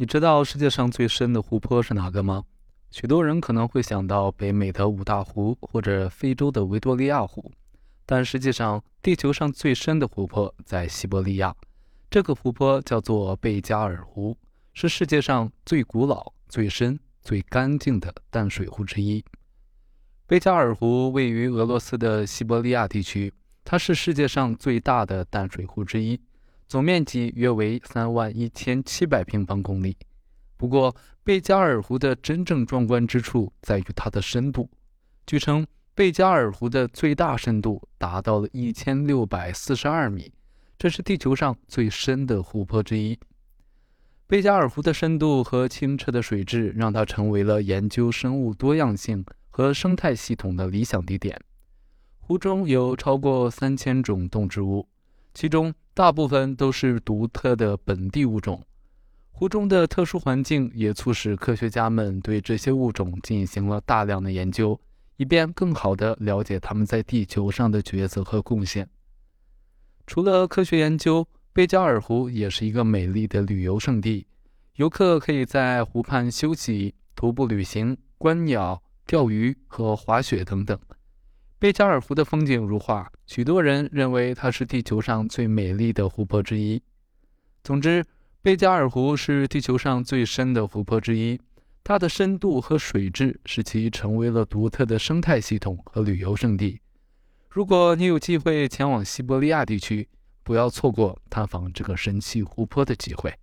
你知道世界上最深的湖泊是哪个吗？许多人可能会想到北美的五大湖或者非洲的维多利亚湖，但实际上，地球上最深的湖泊在西伯利亚。这个湖泊叫做贝加尔湖，是世界上最古老、最深、最干净的淡水湖之一。贝加尔湖位于俄罗斯的西伯利亚地区，它是世界上最大的淡水湖之一。总面积约为三万一千七百平方公里。不过，贝加尔湖的真正壮观之处在于它的深度。据称，贝加尔湖的最大深度达到了一千六百四十二米，这是地球上最深的湖泊之一。贝加尔湖的深度和清澈的水质让它成为了研究生物多样性和生态系统的理想地点。湖中有超过三千种动植物。其中大部分都是独特的本地物种，湖中的特殊环境也促使科学家们对这些物种进行了大量的研究，以便更好地了解它们在地球上的角色和贡献。除了科学研究，贝加尔湖也是一个美丽的旅游胜地，游客可以在湖畔休息、徒步旅行、观鸟、钓鱼和滑雪等等。贝加尔湖的风景如画，许多人认为它是地球上最美丽的湖泊之一。总之，贝加尔湖是地球上最深的湖泊之一，它的深度和水质使其成为了独特的生态系统和旅游胜地。如果你有机会前往西伯利亚地区，不要错过探访这个神奇湖泊的机会。